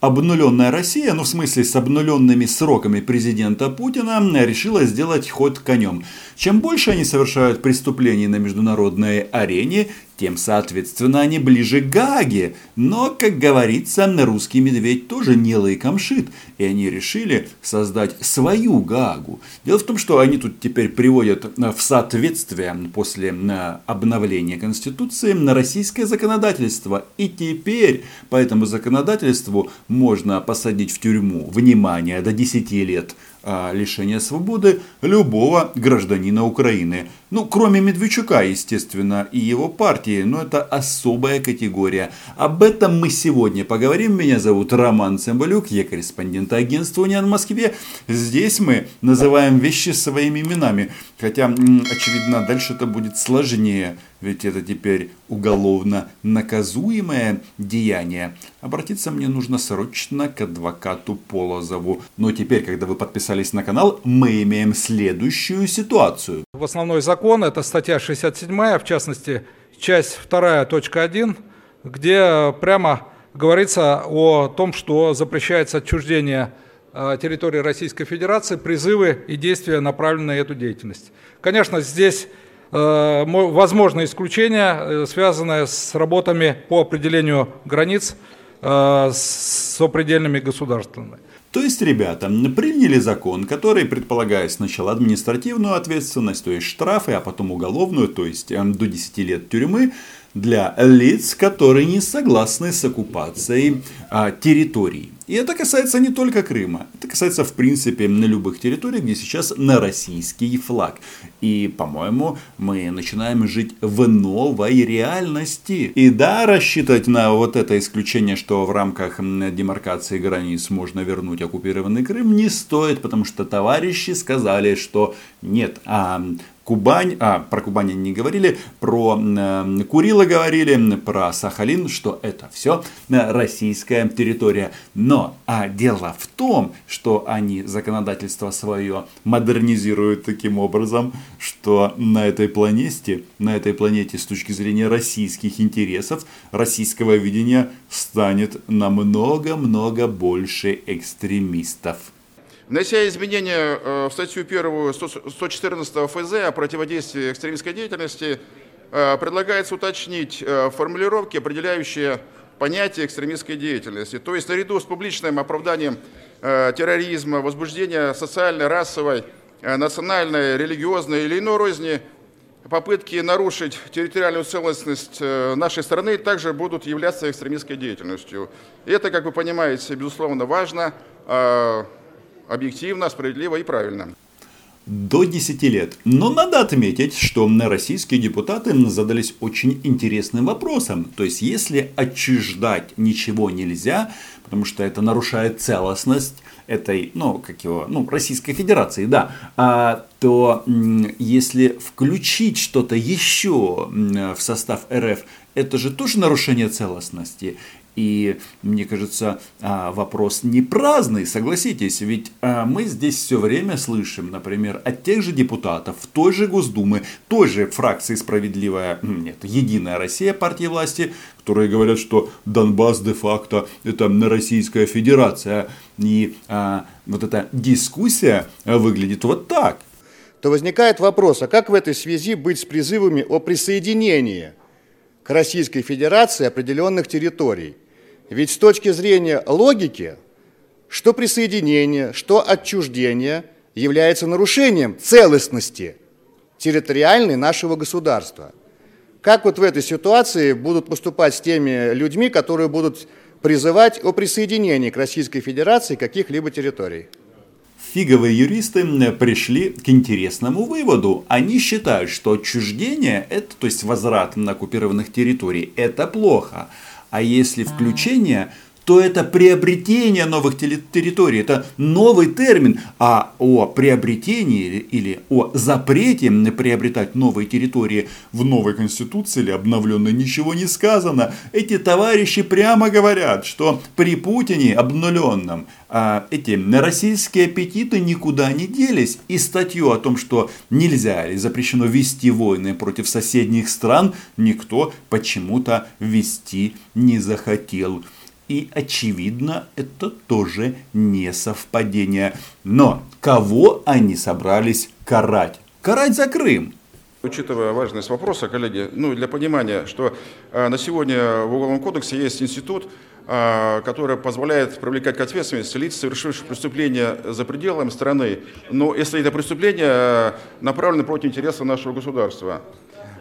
Обнуленная Россия, ну в смысле с обнуленными сроками президента Путина, решила сделать ход конем. Чем больше они совершают преступлений на международной арене, тем, соответственно, они ближе к Гааге. Но, как говорится, русский медведь тоже не лыком шит, и они решили создать свою Гаагу. Дело в том, что они тут теперь приводят в соответствие после э, обновления Конституции на российское законодательство. И теперь по этому законодательству можно посадить в тюрьму, внимание, до 10 лет лишения свободы любого гражданина Украины. Ну, кроме Медведчука, естественно, и его партии, но это особая категория. Об этом мы сегодня поговорим. Меня зовут Роман Цымбалюк, я корреспондент агентства «Униан» в Москве. Здесь мы называем вещи своими именами. Хотя, очевидно, дальше это будет сложнее, ведь это теперь уголовно наказуемое деяние. Обратиться мне нужно срочно к адвокату Полозову. Но теперь, когда вы подписались на канал, мы имеем следующую ситуацию. В основной закон это статья 67, в частности, часть 2, точка 1, где прямо говорится о том, что запрещается отчуждение э, территории Российской Федерации, призывы и действия, направленные на эту деятельность. Конечно, здесь э, возможно исключение, э, связанное с работами по определению границ с сопредельными государствами. То есть, ребята, приняли закон, который предполагает сначала административную ответственность, то есть штрафы, а потом уголовную, то есть до 10 лет тюрьмы, для лиц, которые не согласны с оккупацией а, территорий. И это касается не только Крыма, это касается в принципе на любых территориях, где сейчас на российский флаг. И, по-моему, мы начинаем жить в новой реальности. И да, рассчитывать на вот это исключение, что в рамках демаркации границ можно вернуть оккупированный Крым, не стоит, потому что товарищи сказали, что нет, а Кубань, а про Кубань не говорили, про э, Курила говорили, про Сахалин, что это все э, российская территория. Но а дело в том, что они законодательство свое модернизируют таким образом, что на этой планете, на этой планете с точки зрения российских интересов, российского видения станет намного-много больше экстремистов. Внося изменения э, в статью 1 114 ФЗ о противодействии экстремистской деятельности, э, предлагается уточнить э, формулировки, определяющие понятие экстремистской деятельности. То есть наряду с публичным оправданием терроризма, возбуждения социальной, расовой, национальной, религиозной или иной розни, попытки нарушить территориальную целостность нашей страны также будут являться экстремистской деятельностью. И это, как вы понимаете, безусловно важно объективно, справедливо и правильно. До 10 лет. Но надо отметить, что российские депутаты задались очень интересным вопросом. То есть, если отчуждать ничего нельзя, потому что это нарушает целостность этой, ну, как его, ну, Российской Федерации, да, а, то если включить что-то еще в состав РФ, это же тоже нарушение целостности. И мне кажется, а, вопрос не праздный, согласитесь, ведь а, мы здесь все время слышим, например, от тех же депутатов той же Госдумы, той же фракции «Справедливая», нет, «Единая Россия» партии власти, которые говорят, что Донбасс де-факто это Российская Федерация. И а, вот эта дискуссия выглядит вот так. То возникает вопрос, а как в этой связи быть с призывами о присоединении к Российской Федерации определенных территорий? Ведь с точки зрения логики, что присоединение, что отчуждение является нарушением целостности территориальной нашего государства. Как вот в этой ситуации будут поступать с теми людьми, которые будут призывать о присоединении к Российской Федерации каких-либо территорий? Фиговые юристы пришли к интересному выводу. Они считают, что отчуждение, это, то есть возврат на оккупированных территорий, это плохо. А если включение, то это приобретение новых территорий, это новый термин, а о приобретении или о запрете приобретать новые территории в новой конституции или обновленной ничего не сказано. Эти товарищи прямо говорят, что при Путине обнуленном а эти российские аппетиты никуда не делись. И статью о том, что нельзя или запрещено вести войны против соседних стран, никто почему-то вести не захотел. И очевидно, это тоже не совпадение. Но кого они собрались карать? Карать за Крым. Учитывая важность вопроса, коллеги, ну, для понимания, что э, на сегодня в Уголовном кодексе есть институт, э, который позволяет привлекать к ответственности лиц, совершивших преступление за пределами страны, но если это преступление э, направлено против интересов нашего государства.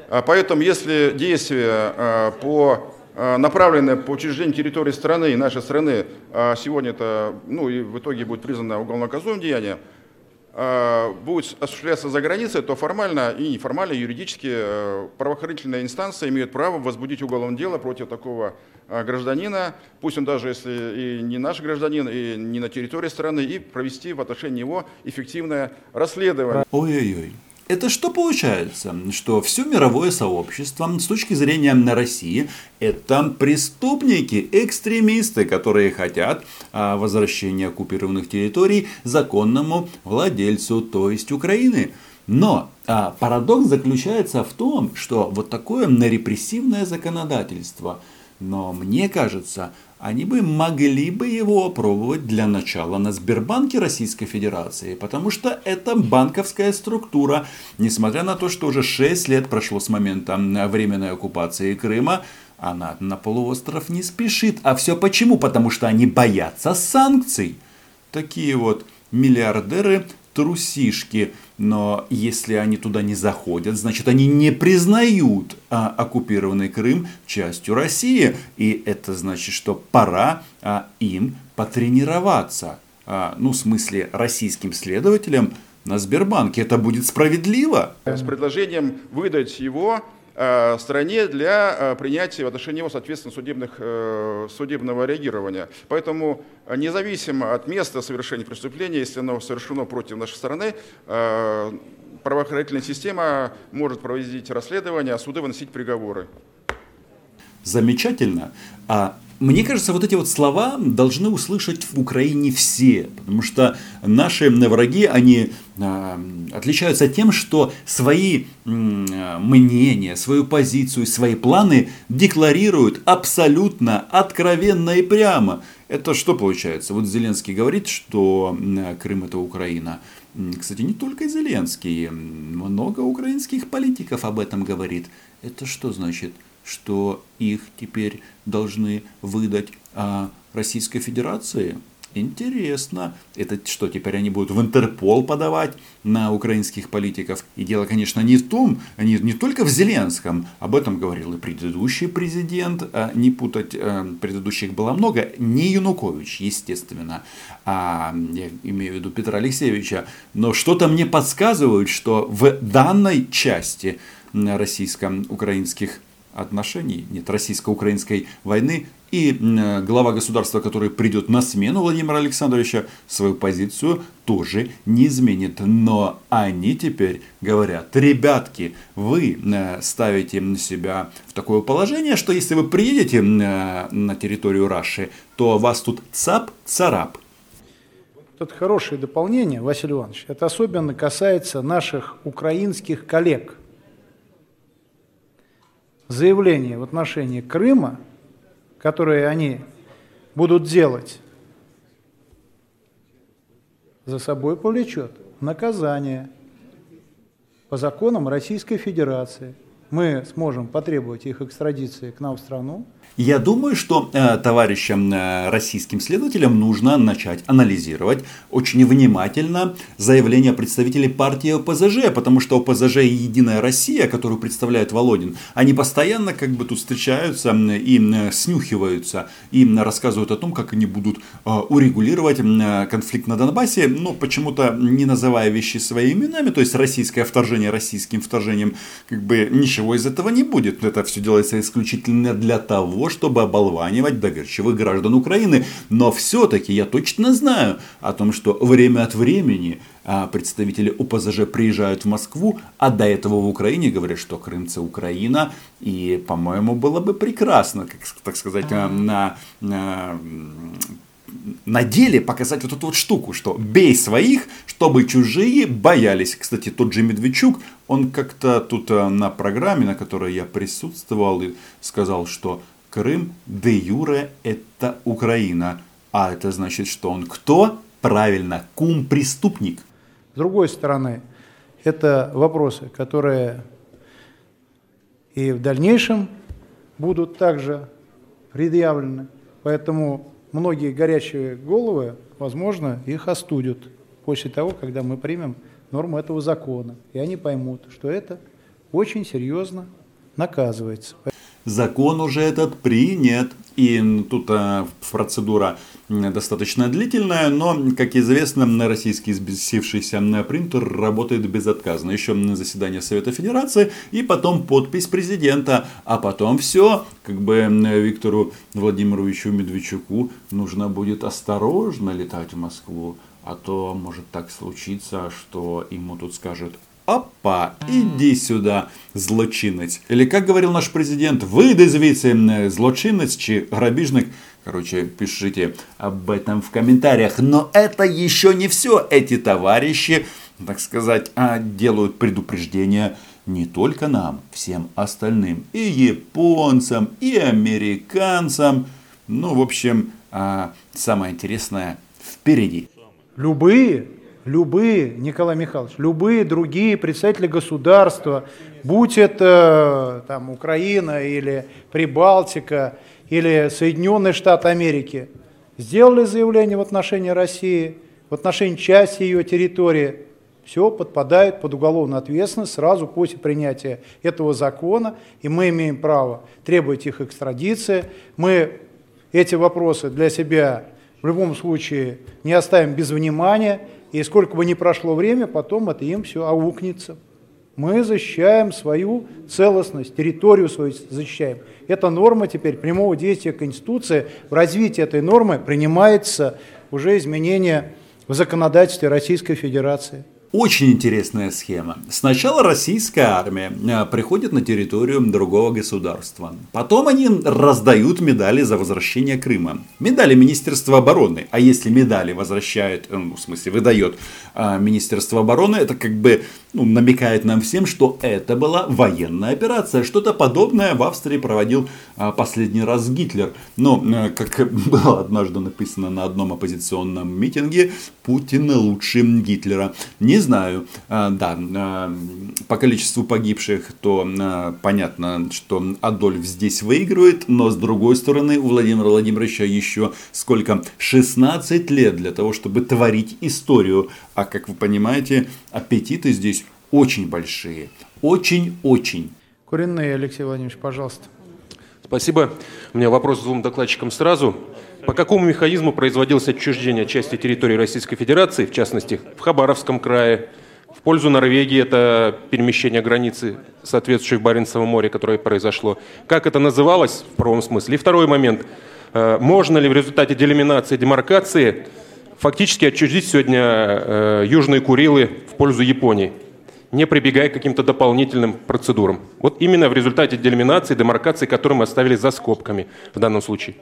А поэтому, если действия по э, направленные по учреждению территории страны, нашей страны, а сегодня это, ну и в итоге будет признано уголовно-наказуемым деянием, э, будет осуществляться за границей, то формально и неформально, юридически правоохранительные инстанции имеют право возбудить уголовное дело против такого гражданина, пусть он даже если и не наш гражданин, и не на территории страны, и провести в отношении него эффективное расследование. Ой-ой-ой. Это что получается? Что все мировое сообщество с точки зрения на России это преступники, экстремисты, которые хотят а, возвращения оккупированных территорий законному владельцу, то есть Украины. Но а, парадокс заключается в том, что вот такое репрессивное законодательство, но мне кажется, они бы могли бы его опробовать для начала на Сбербанке Российской Федерации, потому что это банковская структура, несмотря на то, что уже 6 лет прошло с момента временной оккупации Крыма, она на полуостров не спешит. А все почему? Потому что они боятся санкций. Такие вот миллиардеры трусишки. Но если они туда не заходят, значит они не признают а, оккупированный Крым частью России. И это значит, что пора а, им потренироваться. А, ну, в смысле, российским следователям на Сбербанке. Это будет справедливо. С предложением выдать его стране для э, принятия в отношении него, соответственно, судебных, э, судебного реагирования. Поэтому независимо от места совершения преступления, если оно совершено против нашей страны, правоохранительная система может проводить расследование, а суды выносить приговоры. Замечательно. А мне кажется, вот эти вот слова должны услышать в Украине все, потому что наши враги, они э, отличаются тем, что свои э, мнения, свою позицию, свои планы декларируют абсолютно откровенно и прямо. Это что получается? Вот Зеленский говорит, что Крым это Украина. Кстати, не только Зеленский, много украинских политиков об этом говорит. Это что значит? Что их теперь должны выдать а, Российской Федерации. Интересно. Это что, теперь они будут в Интерпол подавать на украинских политиков? И дело, конечно, не в том, не, не только в Зеленском. Об этом говорил и предыдущий президент. А, не путать, а, предыдущих было много. Не Янукович, естественно. А, я имею в виду Петра Алексеевича. Но что-то мне подсказывает, что в данной части российско-украинских отношений, нет, российско-украинской войны, и глава государства, который придет на смену Владимира Александровича, свою позицию тоже не изменит. Но они теперь говорят, ребятки, вы ставите себя в такое положение, что если вы приедете на территорию Раши, то вас тут цап-царап. Это хорошее дополнение, Василий Иванович. Это особенно касается наших украинских коллег – заявления в отношении Крыма, которые они будут делать, за собой повлечет наказание по законам Российской Федерации. Мы сможем потребовать их экстрадиции к нам в страну, я думаю, что э, товарищам э, российским следователям нужно начать анализировать очень внимательно заявления представителей партии ОПЗЖ, потому что ОПЗЖ и Единая Россия, которую представляет Володин, они постоянно как бы тут встречаются и снюхиваются, и рассказывают о том, как они будут э, урегулировать э, конфликт на Донбассе, но почему-то не называя вещи своими именами, то есть российское вторжение российским вторжением, как бы ничего из этого не будет. Это все делается исключительно для того, чтобы оболванивать доверчивых граждан Украины. Но все-таки я точно знаю о том, что время от времени а, представители УПЗЖ приезжают в Москву, а до этого в Украине говорят, что Крым это Украина. И, по-моему, было бы прекрасно, как, так сказать, на, на на деле показать вот эту вот штуку, что бей своих, чтобы чужие боялись. Кстати, тот же Медведчук, он как-то тут э, на программе, на которой я присутствовал, сказал, что Крым де юре это Украина. А это значит, что он кто? Правильно, кум-преступник. С другой стороны, это вопросы, которые и в дальнейшем будут также предъявлены. Поэтому многие горячие головы, возможно, их остудят после того, когда мы примем норму этого закона. И они поймут, что это очень серьезно наказывается. Закон уже этот принят. И тут а, процедура достаточно длительная, но, как известно, на российский сбесившийся принтер работает безотказно. Еще на заседание Совета Федерации и потом подпись президента. А потом все, как бы Виктору Владимировичу Медведчуку нужно будет осторожно летать в Москву. А то может так случиться, что ему тут скажут Опа, иди сюда, злочинець. Или как говорил наш президент, выйди звідси, злочинець чи грабіжник. Короче, пишите об этом в комментариях. Но это еще не все. Эти товарищи, так сказать, а, делают предупреждения не только нам, всем остальным. И японцам, и американцам. Ну, в общем, а, самое интересное впереди. Любые любые, Николай Михайлович, любые другие представители государства, будь это там, Украина или Прибалтика или Соединенные Штаты Америки, сделали заявление в отношении России, в отношении части ее территории, все подпадает под уголовную ответственность сразу после принятия этого закона, и мы имеем право требовать их экстрадиции. Мы эти вопросы для себя в любом случае не оставим без внимания, и сколько бы ни прошло время, потом это им все аукнется. Мы защищаем свою целостность, территорию свою защищаем. Эта норма теперь прямого действия Конституции, в развитии этой нормы принимается уже изменение в законодательстве Российской Федерации. Очень интересная схема. Сначала российская армия э, приходит на территорию другого государства. Потом они раздают медали за возвращение Крыма. Медали Министерства обороны. А если медали возвращает, э, ну, в смысле выдает э, Министерство обороны, это как бы ну, намекает нам всем, что это была военная операция. Что-то подобное в Австрии проводил последний раз Гитлер. Но, как было однажды написано на одном оппозиционном митинге, Путин лучше Гитлера. Не знаю, а, да, а, по количеству погибших, то а, понятно, что Адольф здесь выигрывает, но с другой стороны у Владимира Владимировича еще сколько? 16 лет для того, чтобы творить историю. А как вы понимаете, аппетиты здесь очень большие. Очень-очень. Куренные, Алексей Владимирович, пожалуйста. Спасибо. У меня вопрос двум докладчикам сразу. По какому механизму производилось отчуждение части территории Российской Федерации, в частности, в Хабаровском крае, в пользу Норвегии это перемещение границы, соответствующей в Баренцевом море, которое произошло. Как это называлось в правом смысле? И второй момент. Э, можно ли в результате делиминации, демаркации фактически отчуждить сегодня э, Южные Курилы в пользу Японии? не прибегая к каким-то дополнительным процедурам. Вот именно в результате делиминации, демаркации, которую мы оставили за скобками в данном случае.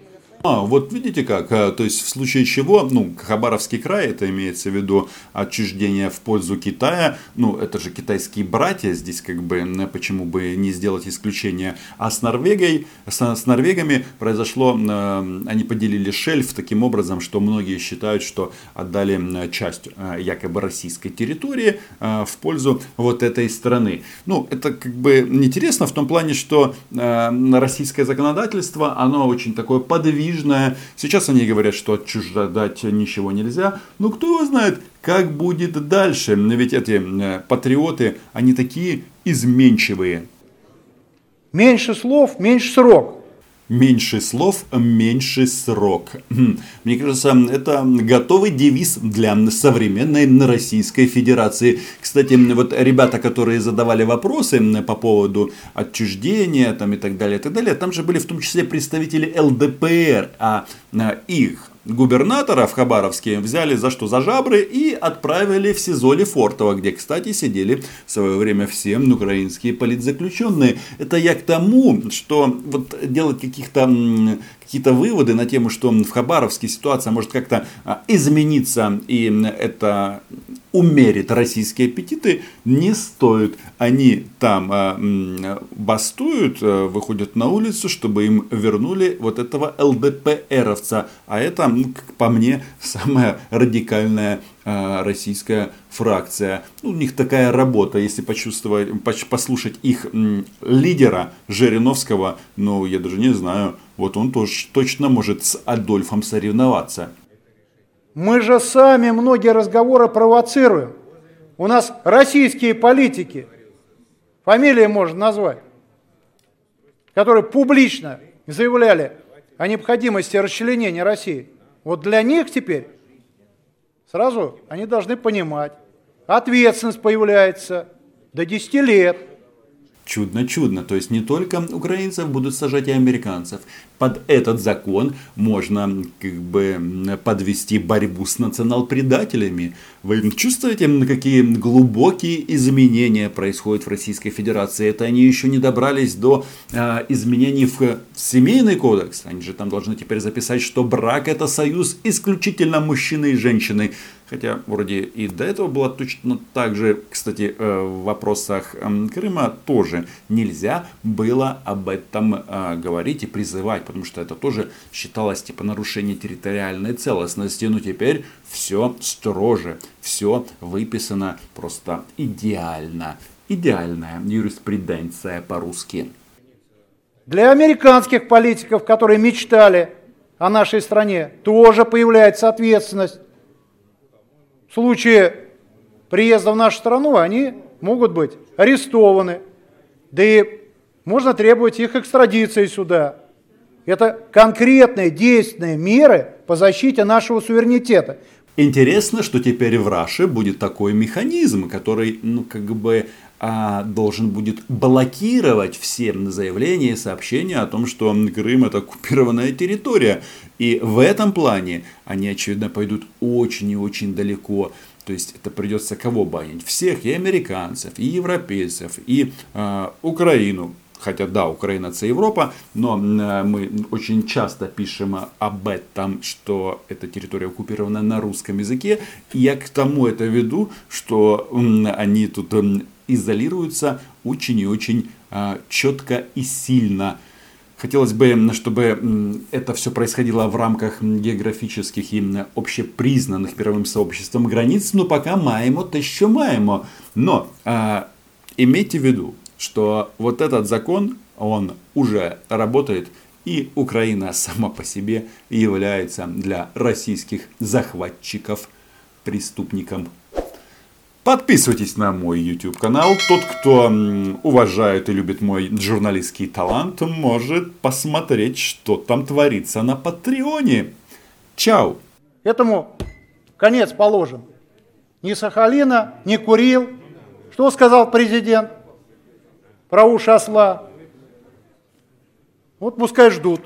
А, вот видите как, а, то есть в случае чего, ну, Хабаровский край, это имеется в виду отчуждение в пользу Китая, ну, это же китайские братья, здесь как бы, почему бы не сделать исключение, а с Норвегией, с, с норвегами произошло, а, они поделили шельф таким образом, что многие считают, что отдали часть а, якобы российской территории в пользу вот этой страны. Ну, это как бы интересно в том плане, что российское законодательство, оно очень такое подвижное, подвижная. Сейчас они говорят, что отчуждать ничего нельзя. Но кто его знает, как будет дальше. Ведь эти э, патриоты, они такие изменчивые. Меньше слов, меньше срок. Меньше слов, меньше срок. Мне кажется, это готовый девиз для современной Российской Федерации. Кстати, вот ребята, которые задавали вопросы по поводу отчуждения там, и так далее, и так далее, там же были в том числе представители ЛДПР, а, а их губернатора в Хабаровске взяли за что? За жабры и отправили в СИЗО Лефортово, где, кстати, сидели в свое время все украинские политзаключенные. Это я к тому, что вот делать каких-то какие-то выводы на тему, что в Хабаровске ситуация может как-то а, измениться, и это умерит российские аппетиты, не стоит. Они там э, бастуют, э, выходят на улицу, чтобы им вернули вот этого ЛДПРовца. А это, по мне, самая радикальная э, российская фракция. Ну, у них такая работа, если почувствовать, послушать их м, лидера Жириновского, ну, я даже не знаю, вот он тоже точно может с Адольфом соревноваться. Мы же сами многие разговоры провоцируем. У нас российские политики, фамилии можно назвать, которые публично заявляли о необходимости расчленения России. Вот для них теперь сразу они должны понимать, ответственность появляется до 10 лет – Чудно-чудно. То есть не только украинцев будут сажать и американцев. Под этот закон можно как бы подвести борьбу с национал-предателями. Вы чувствуете, какие глубокие изменения происходят в Российской Федерации? Это они еще не добрались до э, изменений в семейный кодекс. Они же там должны теперь записать, что брак это союз исключительно мужчины и женщины. Хотя вроде и до этого было точно так же, кстати, э, в вопросах Крыма тоже нельзя было об этом э, говорить и призывать, потому что это тоже считалось типа нарушение территориальной целостности. Но теперь все строже, все выписано просто идеально. Идеальная юриспруденция по-русски. Для американских политиков, которые мечтали о нашей стране, тоже появляется ответственность в случае приезда в нашу страну они могут быть арестованы, да и можно требовать их экстрадиции сюда. Это конкретные действенные меры по защите нашего суверенитета. Интересно, что теперь в Раше будет такой механизм, который, ну, как бы а, должен будет блокировать все заявления и сообщения о том, что Крым это оккупированная территория. И в этом плане они, очевидно, пойдут очень и очень далеко. То есть это придется кого банить? Всех, и американцев, и европейцев, и э, Украину. Хотя да, Украина это Европа, но э, мы очень часто пишем об этом, что эта территория оккупирована на русском языке. И я к тому это веду, что они тут изолируются очень и очень а, четко и сильно. Хотелось бы, чтобы это все происходило в рамках географических и общепризнанных мировым сообществом границ, но пока маемо, то еще маемо. Но а, имейте в виду, что вот этот закон, он уже работает, и Украина сама по себе является для российских захватчиков преступником Подписывайтесь на мой YouTube канал. Тот, кто уважает и любит мой журналистский талант, может посмотреть, что там творится на Патреоне. Чао! Этому конец положен. Ни Сахалина, ни Курил. Что сказал президент про уши осла? Вот пускай ждут.